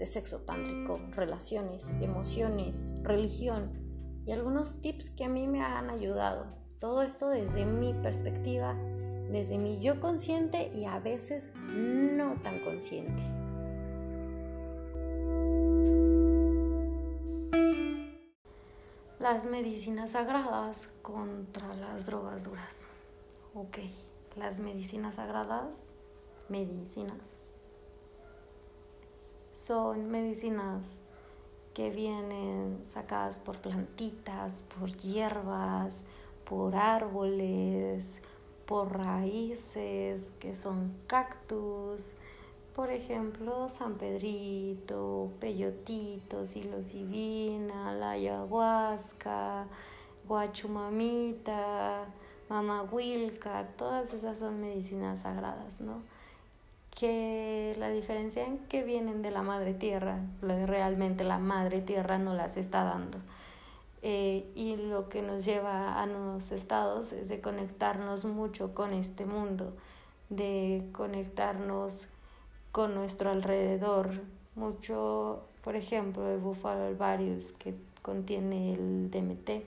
de sexo tántrico, relaciones, emociones, religión y algunos tips que a mí me han ayudado. Todo esto desde mi perspectiva, desde mi yo consciente y a veces no tan consciente. Las medicinas sagradas contra las drogas duras. Ok, las medicinas sagradas, medicinas son medicinas que vienen sacadas por plantitas, por hierbas, por árboles, por raíces que son cactus, por ejemplo, San Pedrito, peyotito, psilocibina, la ayahuasca, guachumamita, mamahuilca, todas esas son medicinas sagradas, ¿no? Que la diferencia en que vienen de la madre tierra, realmente la madre tierra no las está dando. Eh, y lo que nos lleva a los estados es de conectarnos mucho con este mundo, de conectarnos con nuestro alrededor, mucho, por ejemplo, el búfalo alvarius que contiene el DMT,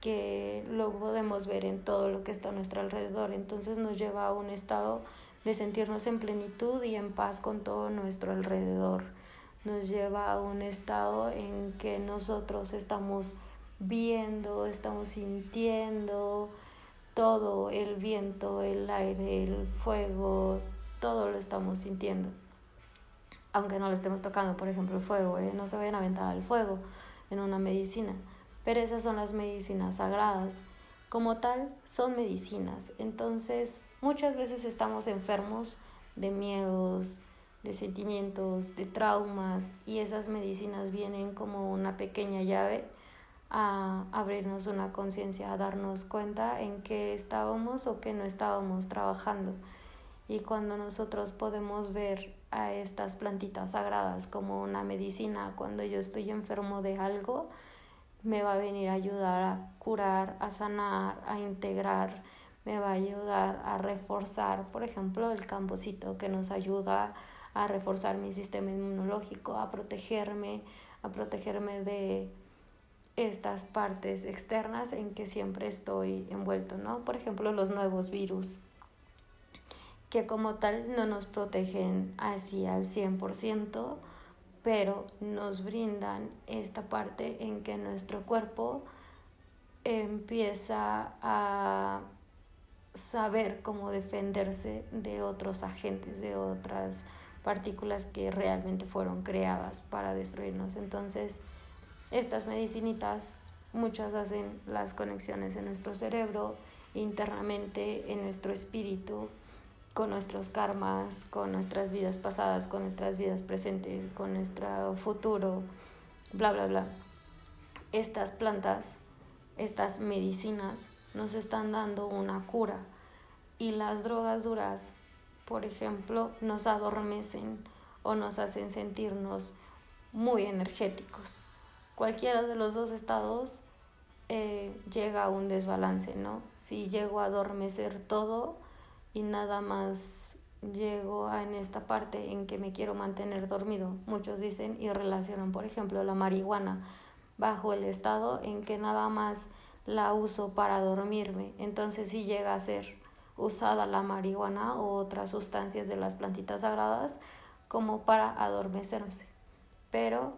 que lo podemos ver en todo lo que está a nuestro alrededor, entonces nos lleva a un estado de sentirnos en plenitud y en paz con todo nuestro alrededor. Nos lleva a un estado en que nosotros estamos viendo, estamos sintiendo todo, el viento, el aire, el fuego, todo lo estamos sintiendo. Aunque no lo estemos tocando, por ejemplo, el fuego, ¿eh? no se vayan a aventar al fuego en una medicina. Pero esas son las medicinas sagradas. Como tal, son medicinas. Entonces, Muchas veces estamos enfermos de miedos, de sentimientos, de traumas y esas medicinas vienen como una pequeña llave a abrirnos una conciencia, a darnos cuenta en qué estábamos o qué no estábamos trabajando. Y cuando nosotros podemos ver a estas plantitas sagradas como una medicina, cuando yo estoy enfermo de algo, me va a venir a ayudar a curar, a sanar, a integrar me va a ayudar a reforzar, por ejemplo, el campocito que nos ayuda a reforzar mi sistema inmunológico, a protegerme, a protegerme de estas partes externas en que siempre estoy envuelto, ¿no? Por ejemplo, los nuevos virus, que como tal no nos protegen así al 100%, pero nos brindan esta parte en que nuestro cuerpo empieza a saber cómo defenderse de otros agentes, de otras partículas que realmente fueron creadas para destruirnos. Entonces, estas medicinitas, muchas hacen las conexiones en nuestro cerebro, internamente, en nuestro espíritu, con nuestros karmas, con nuestras vidas pasadas, con nuestras vidas presentes, con nuestro futuro, bla, bla, bla. Estas plantas, estas medicinas, nos están dando una cura. Y las drogas duras, por ejemplo, nos adormecen o nos hacen sentirnos muy energéticos. Cualquiera de los dos estados eh, llega a un desbalance, ¿no? Si llego a adormecer todo y nada más llego a en esta parte en que me quiero mantener dormido, muchos dicen y relacionan, por ejemplo, la marihuana bajo el estado en que nada más la uso para dormirme. Entonces si llega a ser usada la marihuana o otras sustancias de las plantitas sagradas como para adormecerse. Pero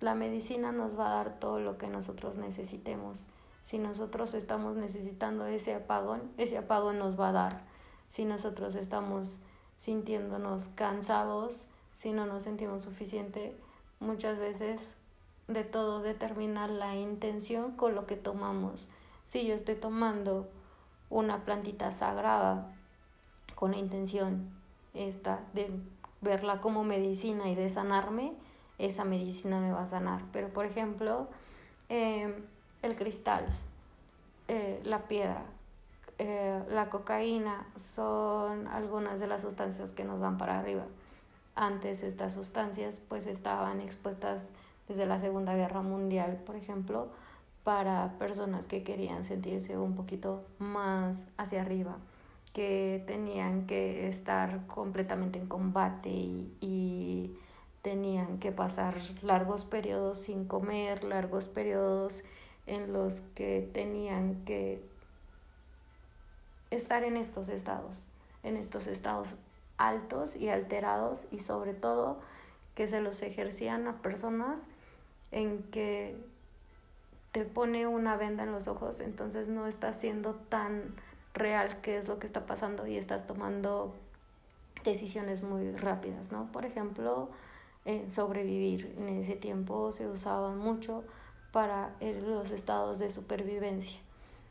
la medicina nos va a dar todo lo que nosotros necesitemos. Si nosotros estamos necesitando ese apagón, ese apagón nos va a dar. Si nosotros estamos sintiéndonos cansados, si no nos sentimos suficiente, muchas veces de todo determina la intención con lo que tomamos. Si yo estoy tomando una plantita sagrada con la intención esta de verla como medicina y de sanarme, esa medicina me va a sanar. Pero por ejemplo, em, el cristal, eh, la piedra, eh, la cocaína son algunas de las sustancias que nos van para arriba. Antes estas sustancias pues estaban expuestas desde la Segunda Guerra Mundial, por ejemplo, para personas que querían sentirse un poquito más hacia arriba, que tenían que estar completamente en combate y, y tenían que pasar largos periodos sin comer, largos periodos en los que tenían que estar en estos estados, en estos estados altos y alterados y sobre todo que se los ejercían a personas en que te pone una venda en los ojos, entonces no estás siendo tan real qué es lo que está pasando y estás tomando decisiones muy rápidas, ¿no? Por ejemplo, sobrevivir. En ese tiempo se usaban mucho para los estados de supervivencia.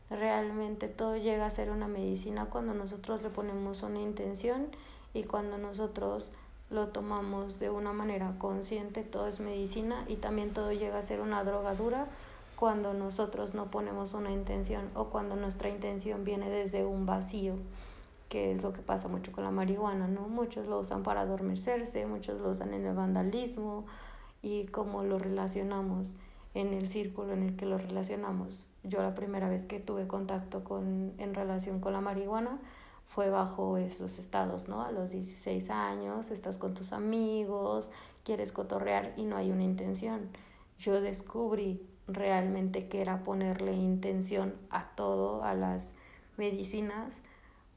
Realmente todo llega a ser una medicina cuando nosotros le ponemos una intención y cuando nosotros lo tomamos de una manera consciente, todo es medicina y también todo llega a ser una drogadura cuando nosotros no ponemos una intención o cuando nuestra intención viene desde un vacío, que es lo que pasa mucho con la marihuana, ¿no? Muchos lo usan para adormecerse, muchos lo usan en el vandalismo y cómo lo relacionamos en el círculo en el que lo relacionamos. Yo la primera vez que tuve contacto con, en relación con la marihuana fue bajo esos estados, ¿no? A los 16 años, estás con tus amigos, quieres cotorrear y no hay una intención. Yo descubrí realmente que era ponerle intención a todo, a las medicinas,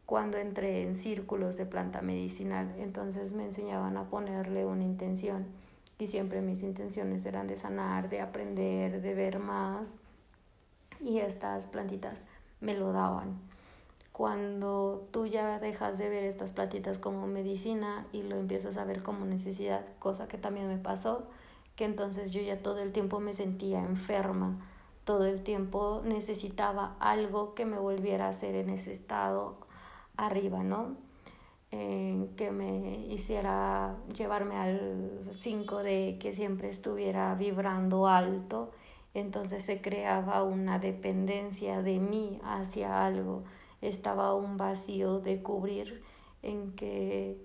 cuando entré en círculos de planta medicinal. Entonces me enseñaban a ponerle una intención y siempre mis intenciones eran de sanar, de aprender, de ver más y estas plantitas me lo daban. Cuando tú ya dejas de ver estas plantitas como medicina y lo empiezas a ver como necesidad, cosa que también me pasó, que entonces yo ya todo el tiempo me sentía enferma, todo el tiempo necesitaba algo que me volviera a ser en ese estado arriba, ¿no? que me hiciera llevarme al 5 de que siempre estuviera vibrando alto, entonces se creaba una dependencia de mí hacia algo, estaba un vacío de cubrir en que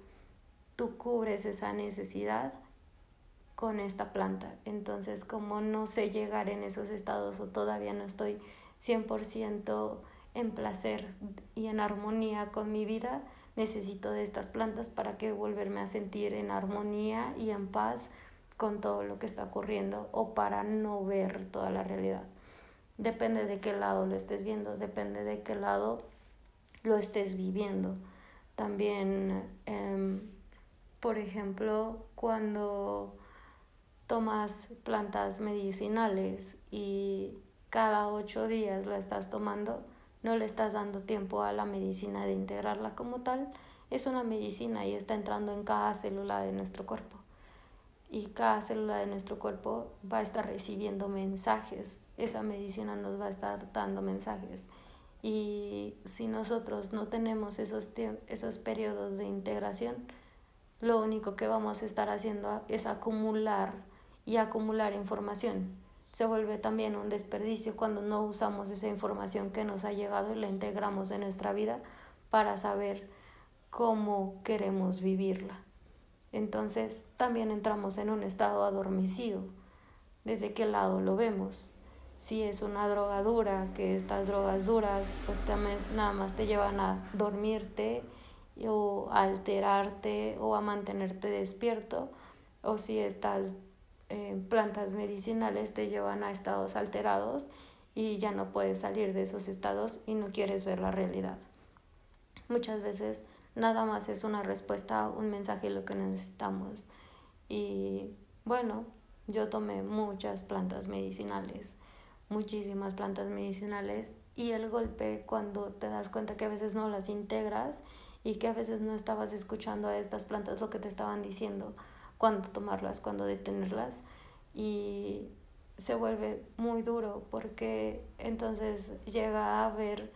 tú cubres esa necesidad con esta planta. Entonces, como no sé llegar en esos estados o todavía no estoy 100% en placer y en armonía con mi vida, necesito de estas plantas para que volverme a sentir en armonía y en paz con todo lo que está ocurriendo o para no ver toda la realidad. Depende de qué lado lo estés viendo, depende de qué lado lo estés viviendo. También, em, por ejemplo, cuando tomas plantas medicinales y cada ocho días la estás tomando, no le estás dando tiempo a la medicina de integrarla como tal, es una medicina y está entrando en cada célula de nuestro cuerpo. Y cada célula de nuestro cuerpo va a estar recibiendo mensajes, esa medicina nos va a estar dando mensajes. Y si nosotros no tenemos esos, esos periodos de integración, lo único que vamos a estar haciendo es acumular y acumular información se vuelve también un desperdicio cuando no usamos esa información que nos ha llegado y la integramos en nuestra vida para saber cómo queremos vivirla. Entonces también entramos en un estado adormecido. ¿Desde qué lado lo vemos? Si es una droga dura, que estas drogas duras pues también nada más te llevan a dormirte o alterarte o a mantenerte despierto, o si estás eh, plantas medicinales te llevan a estados alterados y ya no puedes salir de esos estados y no quieres ver la realidad. Muchas veces nada más es una respuesta un mensaje lo que necesitamos. Y bueno, yo tomé muchas plantas medicinales, muchísimas plantas medicinales y el golpe cuando te das cuenta que a veces no las integras y que a veces no estabas escuchando a estas plantas lo que te estaban diciendo cuándo tomarlas, cuándo detenerlas. Y se vuelve muy duro porque entonces llega a ver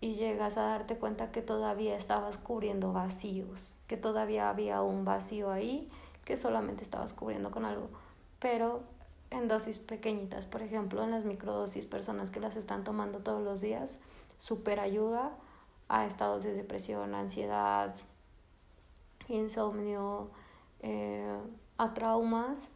y llegas a darte cuenta que todavía estabas cubriendo vacíos, que todavía había un vacío ahí que solamente estabas cubriendo con algo. Pero en dosis pequeñitas, por ejemplo, en las microdosis, personas que las están tomando todos los días, super ayuda a estados de depresión, ansiedad, insomnio, eh, a traumas.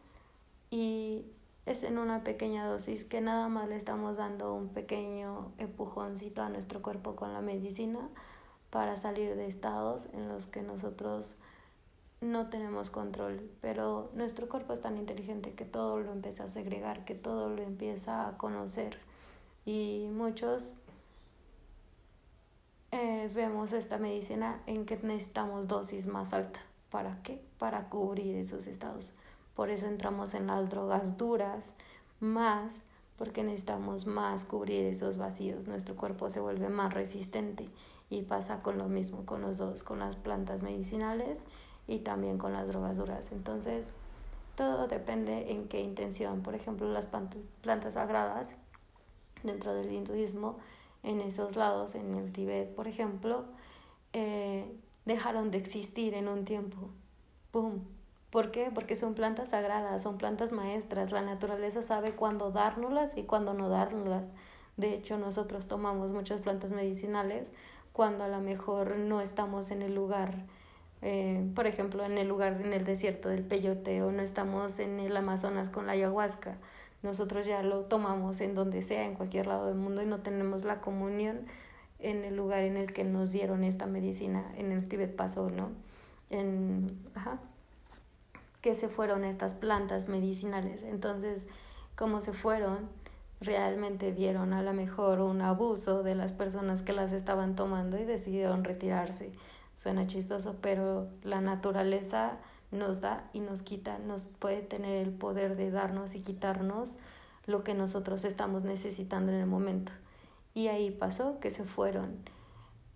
Y es en una pequeña dosis que nada más le estamos dando un pequeño empujoncito a nuestro cuerpo con la medicina para salir de estados en los que nosotros no tenemos control, pero nuestro cuerpo es tan inteligente que todo lo empieza a segregar, que todo lo empieza a conocer y muchos eh, vemos esta medicina en que necesitamos dosis más alta. ¿Para qué? Para cubrir esos estados. Por eso entramos en las drogas duras más porque necesitamos más cubrir esos vacíos. Nuestro cuerpo se vuelve más resistente y pasa con lo mismo con los dos, con las plantas medicinales y también con las drogas duras. Entonces, todo depende en qué intención. Por ejemplo, las plantas sagradas dentro del hinduismo, en esos lados, en el Tíbet, por ejemplo, eh, dejaron de existir en un tiempo. ¡Pum! ¿Por qué? Porque son plantas sagradas, son plantas maestras. La naturaleza sabe cuándo dárnoslas y cuándo no dárnoslas. De hecho, nosotros tomamos muchas plantas medicinales cuando a lo mejor no estamos en el lugar eh, por ejemplo, en el lugar, en el desierto del peyote o no estamos en el Amazonas con la ayahuasca. Nosotros ya lo tomamos en donde sea, en cualquier lado del mundo y no tenemos la comunión en el lugar en el que nos dieron esta medicina. En el Tíbet pasó, ¿no? En, ajá, que se fueron estas plantas medicinales. Entonces, como se fueron, realmente vieron a lo mejor un abuso de las personas que las estaban tomando y decidieron retirarse. Suena chistoso, pero la naturaleza nos da y nos quita, nos puede tener el poder de darnos y quitarnos lo que nosotros estamos necesitando en el momento. Y ahí pasó que se fueron,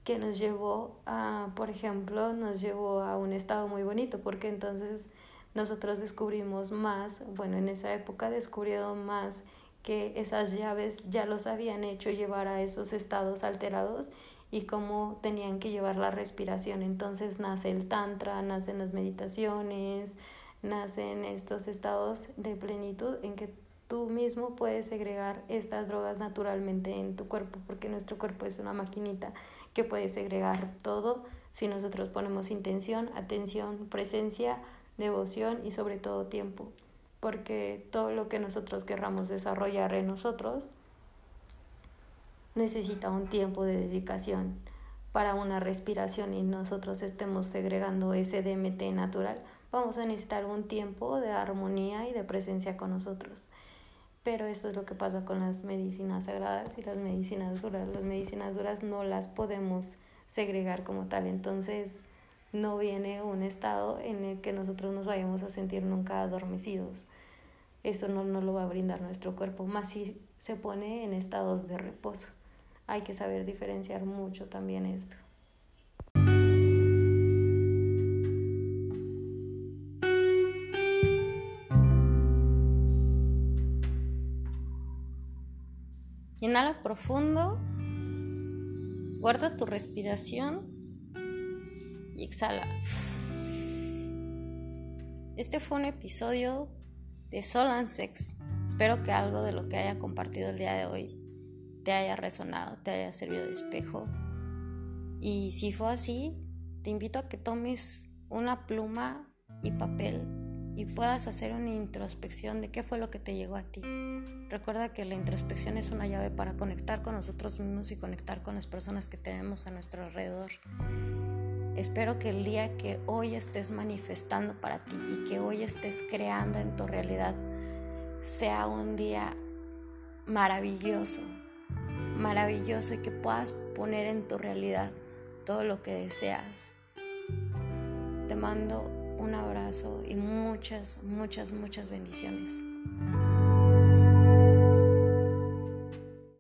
que nos llevó a, por ejemplo, nos llevó a un estado muy bonito, porque entonces nosotros descubrimos más, bueno, en esa época descubrieron más que esas llaves ya los habían hecho llevar a esos estados alterados y cómo tenían que llevar la respiración. Entonces nace el tantra, nacen las meditaciones, nacen estos estados de plenitud en que tú mismo puedes segregar estas drogas naturalmente en tu cuerpo, porque nuestro cuerpo es una maquinita que puede segregar todo si nosotros ponemos intención, atención, presencia, devoción y sobre todo tiempo, porque todo lo que nosotros querramos desarrollar en nosotros necesita un tiempo de dedicación para una respiración y nosotros estemos segregando ese DMT natural, vamos a necesitar un tiempo de armonía y de presencia con nosotros. Pero eso es lo que pasa con las medicinas sagradas y las medicinas duras. Las medicinas duras no las podemos segregar como tal, entonces no viene un estado en el que nosotros nos vayamos a sentir nunca adormecidos. Eso no lo va a brindar nuestro cuerpo, más si se pone en estados de reposo hay que saber diferenciar mucho también esto. Inhala profundo, guarda tu respiración y exhala. Este fue un episodio de Sol and Sex. Espero que algo de lo que haya compartido el día de hoy te haya resonado, te haya servido de espejo. Y si fue así, te invito a que tomes una pluma y papel y puedas hacer una introspección de qué fue lo que te llegó a ti. Recuerda que la introspección es una llave para conectar con nosotros mismos y conectar con las personas que tenemos a nuestro alrededor. Espero que el día que hoy estés manifestando para ti y que hoy estés creando en tu realidad sea un día maravilloso, maravilloso y que puedas poner en tu realidad todo lo que deseas. Te mando un abrazo y muchas, muchas, muchas bendiciones.